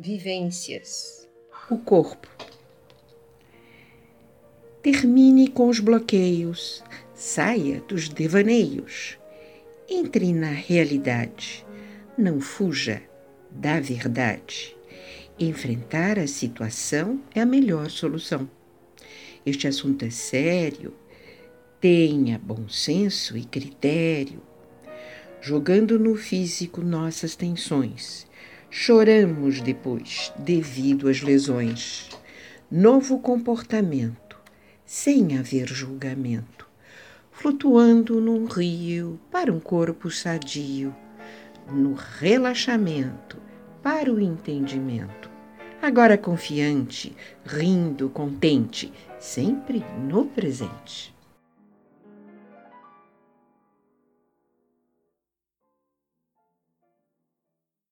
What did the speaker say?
Vivências. O corpo. Termine com os bloqueios, saia dos devaneios. Entre na realidade, não fuja da verdade. Enfrentar a situação é a melhor solução. Este assunto é sério, tenha bom senso e critério. Jogando no físico nossas tensões Choramos depois, devido às lesões. Novo comportamento, sem haver julgamento, flutuando num rio para um corpo sadio, no relaxamento para o entendimento. Agora confiante, rindo, contente, sempre no presente.